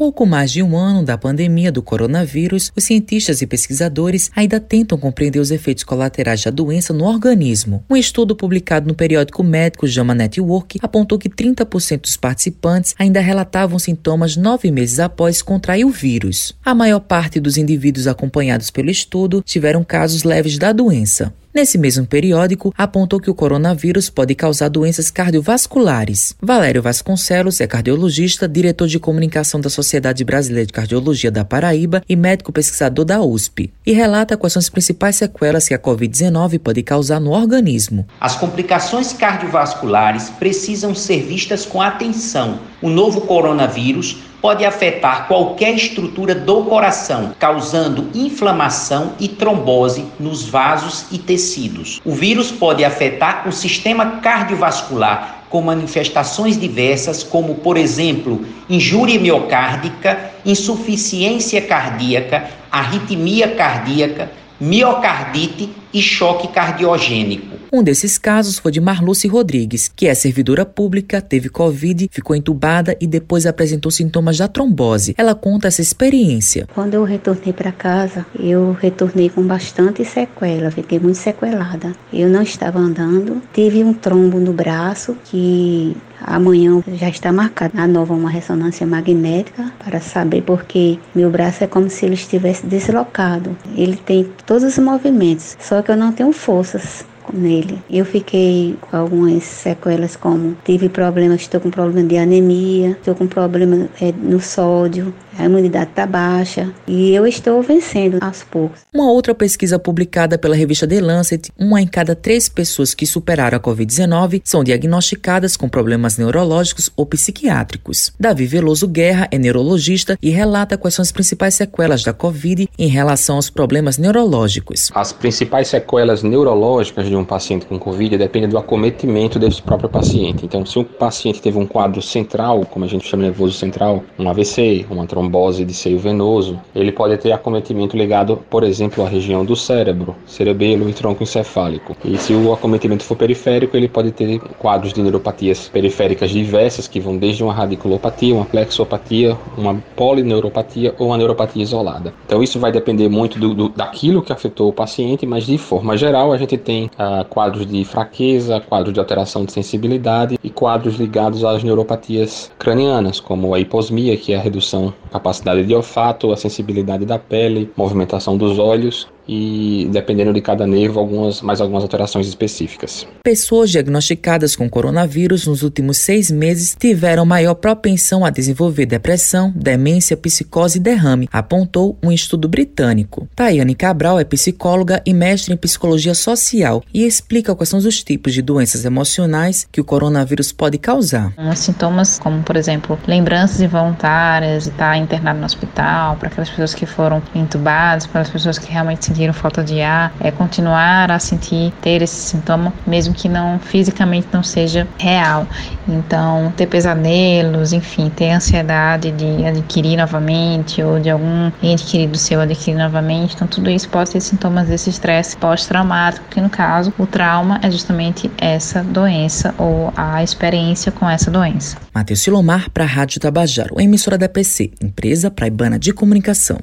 Pouco mais de um ano da pandemia do coronavírus, os cientistas e pesquisadores ainda tentam compreender os efeitos colaterais da doença no organismo. Um estudo publicado no periódico médico JAMA Network apontou que 30% dos participantes ainda relatavam sintomas nove meses após contrair o vírus. A maior parte dos indivíduos acompanhados pelo estudo tiveram casos leves da doença. Nesse mesmo periódico, apontou que o coronavírus pode causar doenças cardiovasculares. Valério Vasconcelos é cardiologista, diretor de comunicação da Sociedade Brasileira de Cardiologia da Paraíba e médico pesquisador da USP, e relata quais são as principais sequelas que a Covid-19 pode causar no organismo. As complicações cardiovasculares precisam ser vistas com atenção. O novo coronavírus pode afetar qualquer estrutura do coração, causando inflamação e trombose nos vasos e tecidos. O vírus pode afetar o sistema cardiovascular com manifestações diversas, como, por exemplo, injúria miocárdica, insuficiência cardíaca, arritmia cardíaca, miocardite e choque cardiogênico. Um desses casos foi de Marluce Rodrigues, que é servidora pública, teve Covid, ficou entubada e depois apresentou sintomas da trombose. Ela conta essa experiência. Quando eu retornei para casa, eu retornei com bastante sequela, fiquei muito sequelada. Eu não estava andando, tive um trombo no braço que Amanhã já está marcada a nova uma ressonância magnética para saber porque meu braço é como se ele estivesse deslocado. Ele tem todos os movimentos, só que eu não tenho forças nele. Eu fiquei com algumas sequelas como tive problemas, estou com problema de anemia, estou com problema é, no sódio, a imunidade está baixa e eu estou vencendo aos poucos. Uma outra pesquisa publicada pela revista The Lancet, uma em cada três pessoas que superaram a Covid-19 são diagnosticadas com problemas neurológicos ou psiquiátricos. Davi Veloso Guerra é neurologista e relata quais são as principais sequelas da Covid em relação aos problemas neurológicos. As principais sequelas neurológicas de um paciente com Covid dependem do acometimento desse próprio paciente. Então, se o paciente teve um quadro central, como a gente chama nervoso central, um AVC, uma trombose de seio venoso, ele pode ter acometimento ligado, por exemplo, à região do cérebro, cerebelo e tronco encefálico. E se o acometimento for periférico, ele pode ter quadros de neuropatias periféricas diversas, que vão desde uma radiculopatia, uma plexopatia, uma polineuropatia ou uma neuropatia isolada. Então, isso vai depender muito do, do daquilo que afetou o paciente, mas de forma geral, a gente tem quadros de fraqueza, quadros de alteração de sensibilidade e quadros ligados às neuropatias cranianas, como a hiposmia, que é a redução capacidade de olfato, a sensibilidade da pele, movimentação dos olhos e, dependendo de cada nervo, algumas, mais algumas alterações específicas. Pessoas diagnosticadas com coronavírus nos últimos seis meses tiveram maior propensão a desenvolver depressão, demência, psicose e derrame, apontou um estudo britânico. Tayane Cabral é psicóloga e mestre em psicologia social e explica quais são os tipos de doenças emocionais que o coronavírus pode causar. Sintomas como, por exemplo, lembranças involuntárias, estar internado no hospital, para aquelas pessoas que foram entubadas, para as pessoas que realmente sentiram sentiram falta de ar, é continuar a sentir, ter esse sintoma, mesmo que não fisicamente não seja real. Então, ter pesadelos, enfim, ter ansiedade de adquirir novamente ou de algum ente querido seu adquirir novamente. Então, tudo isso pode ser sintomas desse estresse pós-traumático, que no caso, o trauma é justamente essa doença ou a experiência com essa doença. Matheus Silomar para a Rádio Tabajaro, emissora da PC, empresa praibana de comunicação.